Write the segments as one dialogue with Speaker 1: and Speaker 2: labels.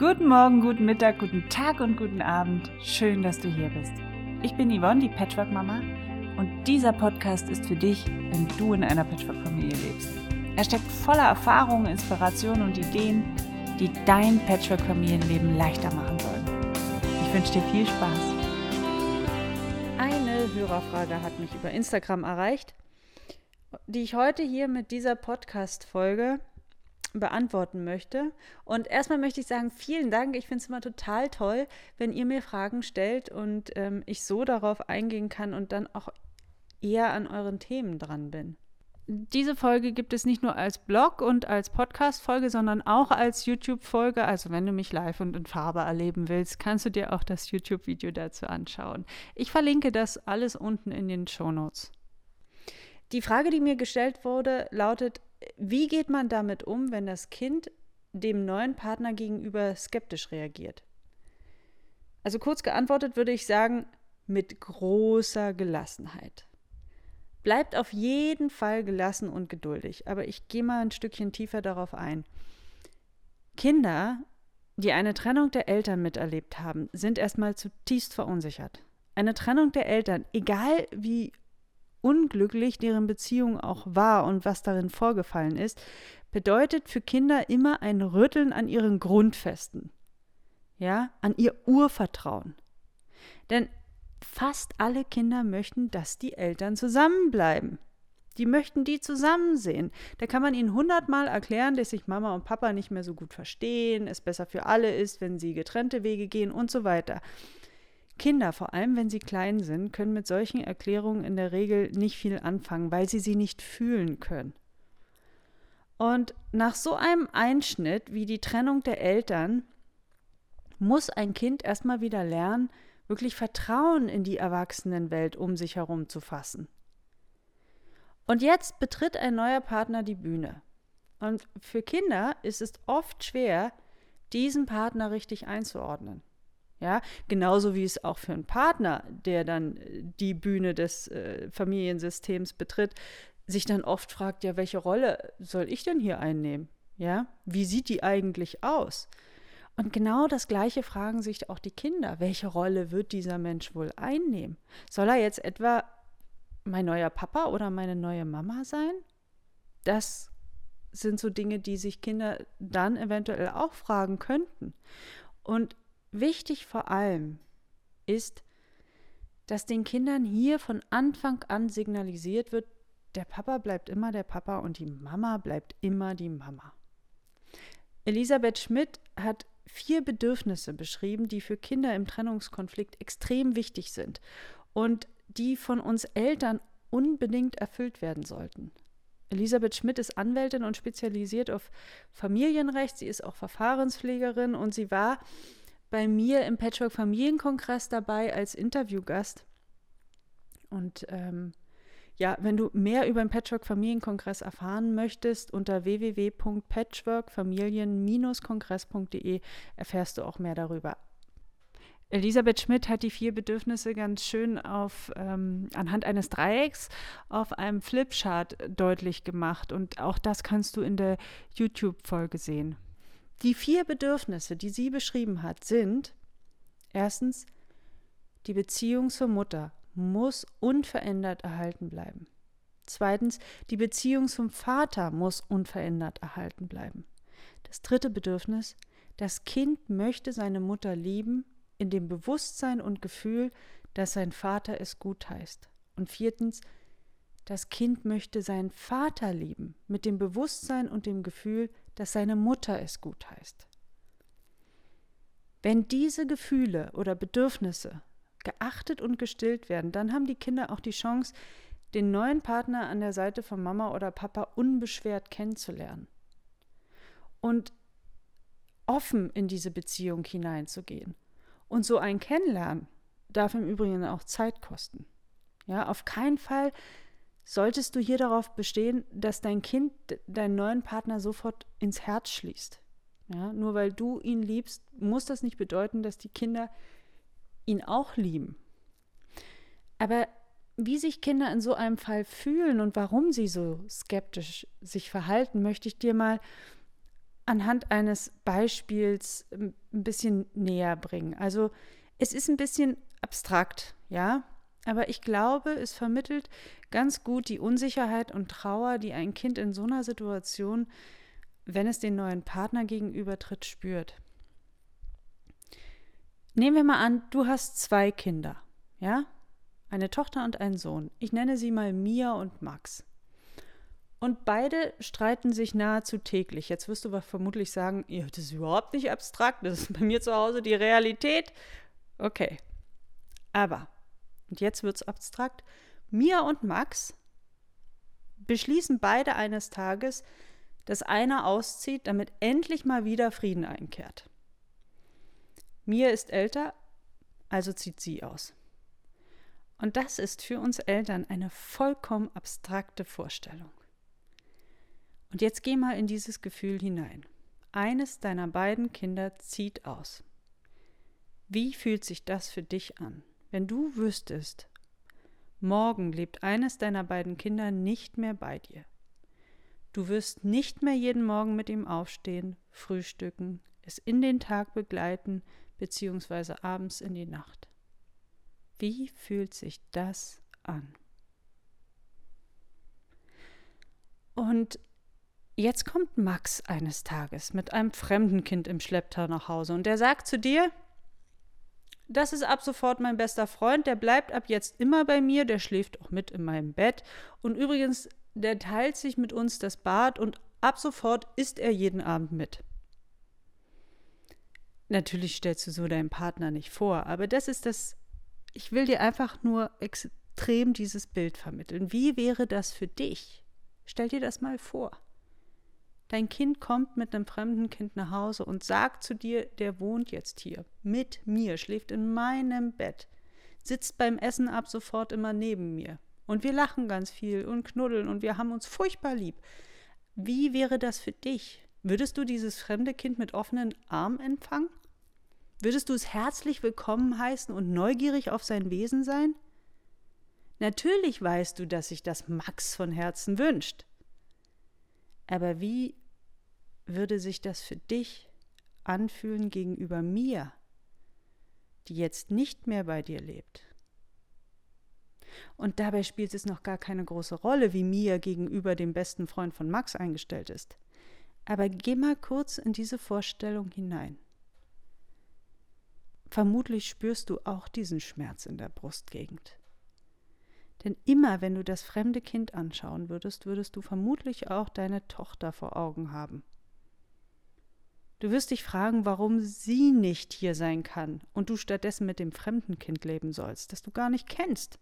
Speaker 1: Guten Morgen, guten Mittag, guten Tag und guten Abend. Schön, dass du hier bist. Ich bin Yvonne, die Patchwork-Mama, und dieser Podcast ist für dich, wenn du in einer Patchwork-Familie lebst. Er steckt voller Erfahrungen, Inspirationen und Ideen, die dein Patchwork-Familienleben leichter machen sollen. Ich wünsche dir viel Spaß. Eine Hörerfrage hat mich über Instagram erreicht, die ich heute hier mit dieser Podcast-Folge beantworten möchte. Und erstmal möchte ich sagen, vielen Dank. Ich finde es immer total toll, wenn ihr mir Fragen stellt und ähm, ich so darauf eingehen kann und dann auch eher an euren Themen dran bin. Diese Folge gibt es nicht nur als Blog und als Podcast-Folge, sondern auch als YouTube-Folge. Also wenn du mich live und in Farbe erleben willst, kannst du dir auch das YouTube-Video dazu anschauen. Ich verlinke das alles unten in den Show Notes. Die Frage, die mir gestellt wurde, lautet, wie geht man damit um, wenn das Kind dem neuen Partner gegenüber skeptisch reagiert? Also kurz geantwortet würde ich sagen, mit großer Gelassenheit. Bleibt auf jeden Fall gelassen und geduldig, aber ich gehe mal ein Stückchen tiefer darauf ein. Kinder, die eine Trennung der Eltern miterlebt haben, sind erstmal zutiefst verunsichert. Eine Trennung der Eltern, egal wie unglücklich deren Beziehung auch war und was darin vorgefallen ist, bedeutet für Kinder immer ein Rütteln an ihren Grundfesten. Ja, an ihr Urvertrauen. Denn fast alle Kinder möchten, dass die Eltern zusammenbleiben. Die möchten die zusammen sehen. Da kann man ihnen hundertmal erklären, dass sich Mama und Papa nicht mehr so gut verstehen, es besser für alle ist, wenn sie getrennte Wege gehen und so weiter. Kinder, vor allem wenn sie klein sind, können mit solchen Erklärungen in der Regel nicht viel anfangen, weil sie sie nicht fühlen können. Und nach so einem Einschnitt wie die Trennung der Eltern muss ein Kind erstmal wieder lernen, wirklich Vertrauen in die Erwachsenenwelt um sich herum zu fassen. Und jetzt betritt ein neuer Partner die Bühne. Und für Kinder ist es oft schwer, diesen Partner richtig einzuordnen. Ja, genauso wie es auch für einen Partner, der dann äh, die Bühne des äh, Familiensystems betritt, sich dann oft fragt, ja, welche Rolle soll ich denn hier einnehmen? Ja, wie sieht die eigentlich aus? Und genau das Gleiche fragen sich auch die Kinder. Welche Rolle wird dieser Mensch wohl einnehmen? Soll er jetzt etwa mein neuer Papa oder meine neue Mama sein? Das sind so Dinge, die sich Kinder dann eventuell auch fragen könnten. Und Wichtig vor allem ist, dass den Kindern hier von Anfang an signalisiert wird, der Papa bleibt immer der Papa und die Mama bleibt immer die Mama. Elisabeth Schmidt hat vier Bedürfnisse beschrieben, die für Kinder im Trennungskonflikt extrem wichtig sind und die von uns Eltern unbedingt erfüllt werden sollten. Elisabeth Schmidt ist Anwältin und spezialisiert auf Familienrecht. Sie ist auch Verfahrenspflegerin und sie war bei mir im Patchwork Familienkongress dabei als Interviewgast. Und ähm, ja, wenn du mehr über den Patchwork Familienkongress erfahren möchtest, unter www.patchworkfamilien-kongress.de erfährst du auch mehr darüber. Elisabeth Schmidt hat die vier Bedürfnisse ganz schön auf, ähm, anhand eines Dreiecks auf einem Flipchart deutlich gemacht. Und auch das kannst du in der YouTube-Folge sehen. Die vier Bedürfnisse, die sie beschrieben hat, sind erstens, die Beziehung zur Mutter muss unverändert erhalten bleiben. Zweitens, die Beziehung zum Vater muss unverändert erhalten bleiben. Das dritte Bedürfnis, das Kind möchte seine Mutter lieben, in dem Bewusstsein und Gefühl, dass sein Vater es gut heißt. Und viertens, das Kind möchte seinen Vater lieben, mit dem Bewusstsein und dem Gefühl, dass seine Mutter es gut heißt. Wenn diese Gefühle oder Bedürfnisse geachtet und gestillt werden, dann haben die Kinder auch die Chance, den neuen Partner an der Seite von Mama oder Papa unbeschwert kennenzulernen und offen in diese Beziehung hineinzugehen. Und so ein Kennenlernen darf im Übrigen auch Zeit kosten. Ja, auf keinen Fall solltest du hier darauf bestehen, dass dein Kind deinen neuen Partner sofort ins Herz schließt. Ja, nur weil du ihn liebst, muss das nicht bedeuten, dass die Kinder ihn auch lieben. Aber wie sich Kinder in so einem Fall fühlen und warum sie so skeptisch sich verhalten, möchte ich dir mal anhand eines Beispiels ein bisschen näher bringen. Also es ist ein bisschen abstrakt, ja, aber ich glaube, es vermittelt ganz gut die Unsicherheit und Trauer, die ein Kind in so einer Situation, wenn es den neuen Partner gegenübertritt, spürt. Nehmen wir mal an, du hast zwei Kinder, ja? Eine Tochter und einen Sohn. Ich nenne sie mal Mia und Max. Und beide streiten sich nahezu täglich. Jetzt wirst du vermutlich sagen, ja, das ist überhaupt nicht abstrakt, das ist bei mir zu Hause die Realität. Okay. Aber, und jetzt wird es abstrakt, Mia und Max beschließen beide eines Tages, dass einer auszieht, damit endlich mal wieder Frieden einkehrt. Mia ist älter, also zieht sie aus. Und das ist für uns Eltern eine vollkommen abstrakte Vorstellung. Und jetzt geh mal in dieses Gefühl hinein. Eines deiner beiden Kinder zieht aus. Wie fühlt sich das für dich an, wenn du wüsstest, morgen lebt eines deiner beiden Kinder nicht mehr bei dir? Du wirst nicht mehr jeden Morgen mit ihm aufstehen, frühstücken, es in den Tag begleiten, beziehungsweise abends in die Nacht. Wie fühlt sich das an? Und Jetzt kommt Max eines Tages mit einem fremden Kind im Schlepptau nach Hause und der sagt zu dir, das ist ab sofort mein bester Freund, der bleibt ab jetzt immer bei mir, der schläft auch mit in meinem Bett und übrigens, der teilt sich mit uns das Bad und ab sofort isst er jeden Abend mit. Natürlich stellst du so deinen Partner nicht vor, aber das ist das, ich will dir einfach nur extrem dieses Bild vermitteln. Wie wäre das für dich? Stell dir das mal vor. Dein Kind kommt mit einem fremden Kind nach Hause und sagt zu dir, der wohnt jetzt hier, mit mir, schläft in meinem Bett, sitzt beim Essen ab sofort immer neben mir. Und wir lachen ganz viel und knuddeln und wir haben uns furchtbar lieb. Wie wäre das für dich? Würdest du dieses fremde Kind mit offenen Armen empfangen? Würdest du es herzlich willkommen heißen und neugierig auf sein Wesen sein? Natürlich weißt du, dass sich das Max von Herzen wünscht. Aber wie würde sich das für dich anfühlen gegenüber mir, die jetzt nicht mehr bei dir lebt? Und dabei spielt es noch gar keine große Rolle, wie Mia gegenüber dem besten Freund von Max eingestellt ist. Aber geh mal kurz in diese Vorstellung hinein. Vermutlich spürst du auch diesen Schmerz in der Brustgegend. Denn immer wenn du das fremde Kind anschauen würdest, würdest du vermutlich auch deine Tochter vor Augen haben. Du wirst dich fragen, warum sie nicht hier sein kann und du stattdessen mit dem fremden Kind leben sollst, das du gar nicht kennst.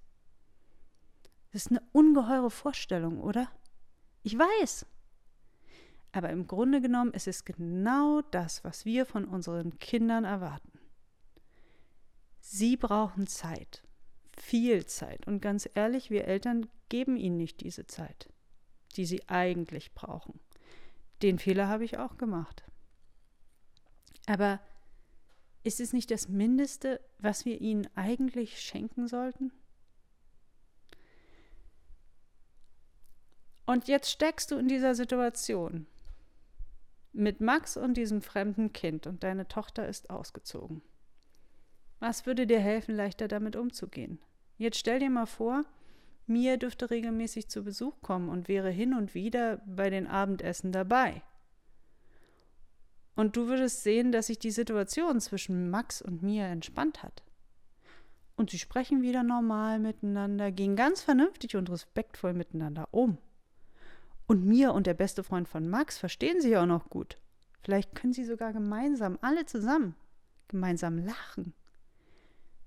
Speaker 1: Das ist eine ungeheure Vorstellung, oder? Ich weiß. Aber im Grunde genommen ist es genau das, was wir von unseren Kindern erwarten. Sie brauchen Zeit viel Zeit. Und ganz ehrlich, wir Eltern geben ihnen nicht diese Zeit, die sie eigentlich brauchen. Den Fehler habe ich auch gemacht. Aber ist es nicht das Mindeste, was wir ihnen eigentlich schenken sollten? Und jetzt steckst du in dieser Situation mit Max und diesem fremden Kind und deine Tochter ist ausgezogen. Was würde dir helfen, leichter damit umzugehen? Jetzt stell dir mal vor, Mia dürfte regelmäßig zu Besuch kommen und wäre hin und wieder bei den Abendessen dabei. Und du würdest sehen, dass sich die Situation zwischen Max und Mia entspannt hat. Und sie sprechen wieder normal miteinander, gehen ganz vernünftig und respektvoll miteinander um. Und Mia und der beste Freund von Max verstehen sich auch noch gut. Vielleicht können sie sogar gemeinsam, alle zusammen, gemeinsam lachen.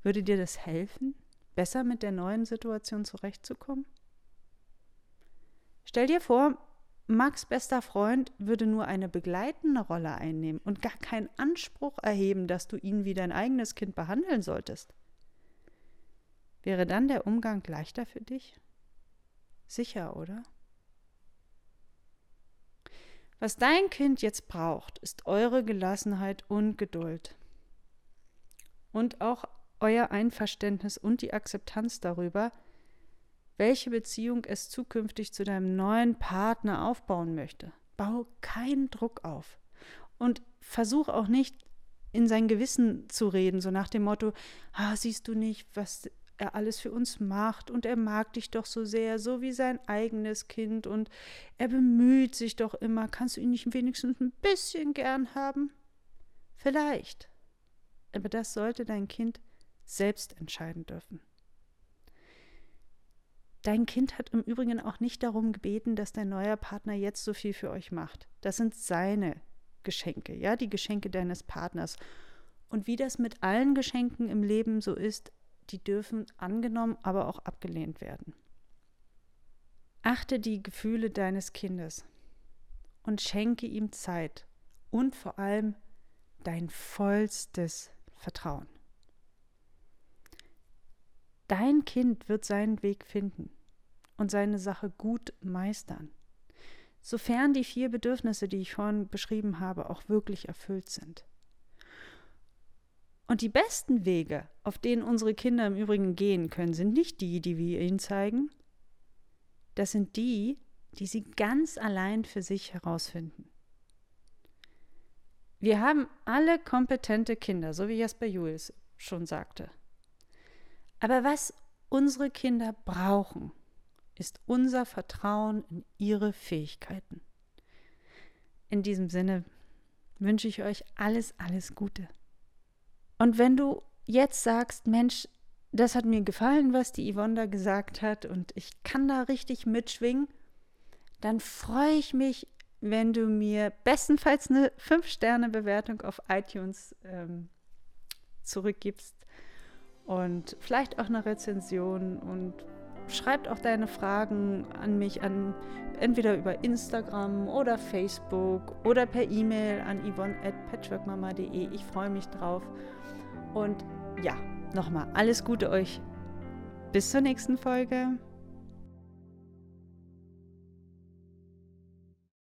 Speaker 1: Würde dir das helfen? besser mit der neuen Situation zurechtzukommen? Stell dir vor, Max bester Freund würde nur eine begleitende Rolle einnehmen und gar keinen Anspruch erheben, dass du ihn wie dein eigenes Kind behandeln solltest. Wäre dann der Umgang leichter für dich? Sicher, oder? Was dein Kind jetzt braucht, ist eure Gelassenheit und Geduld. Und auch euer Einverständnis und die Akzeptanz darüber, welche Beziehung es zukünftig zu deinem neuen Partner aufbauen möchte. Bau keinen Druck auf Und versuch auch nicht in sein Gewissen zu reden, so nach dem Motto, ah, siehst du nicht, was er alles für uns macht und er mag dich doch so sehr, so wie sein eigenes Kind und er bemüht sich doch immer. Kannst du ihn nicht wenigstens ein bisschen gern haben? Vielleicht. Aber das sollte dein Kind selbst entscheiden dürfen. Dein Kind hat im Übrigen auch nicht darum gebeten, dass dein neuer Partner jetzt so viel für euch macht. Das sind seine Geschenke, ja, die Geschenke deines Partners. Und wie das mit allen Geschenken im Leben so ist, die dürfen angenommen, aber auch abgelehnt werden. Achte die Gefühle deines Kindes und schenke ihm Zeit und vor allem dein vollstes Vertrauen. Dein Kind wird seinen Weg finden und seine Sache gut meistern, sofern die vier Bedürfnisse, die ich vorhin beschrieben habe, auch wirklich erfüllt sind. Und die besten Wege, auf denen unsere Kinder im Übrigen gehen können, sind nicht die, die wir ihnen zeigen. Das sind die, die sie ganz allein für sich herausfinden. Wir haben alle kompetente Kinder, so wie Jasper Jules schon sagte. Aber was unsere Kinder brauchen, ist unser Vertrauen in ihre Fähigkeiten. In diesem Sinne wünsche ich euch alles, alles Gute. Und wenn du jetzt sagst, Mensch, das hat mir gefallen, was die Yvonne da gesagt hat und ich kann da richtig mitschwingen, dann freue ich mich, wenn du mir bestenfalls eine 5-Sterne-Bewertung auf iTunes ähm, zurückgibst und vielleicht auch eine Rezension und schreibt auch deine Fragen an mich an entweder über Instagram oder Facebook oder per E-Mail an yvonne at patchworkmama.de. Ich freue mich drauf. Und ja, nochmal alles Gute euch. Bis zur nächsten Folge.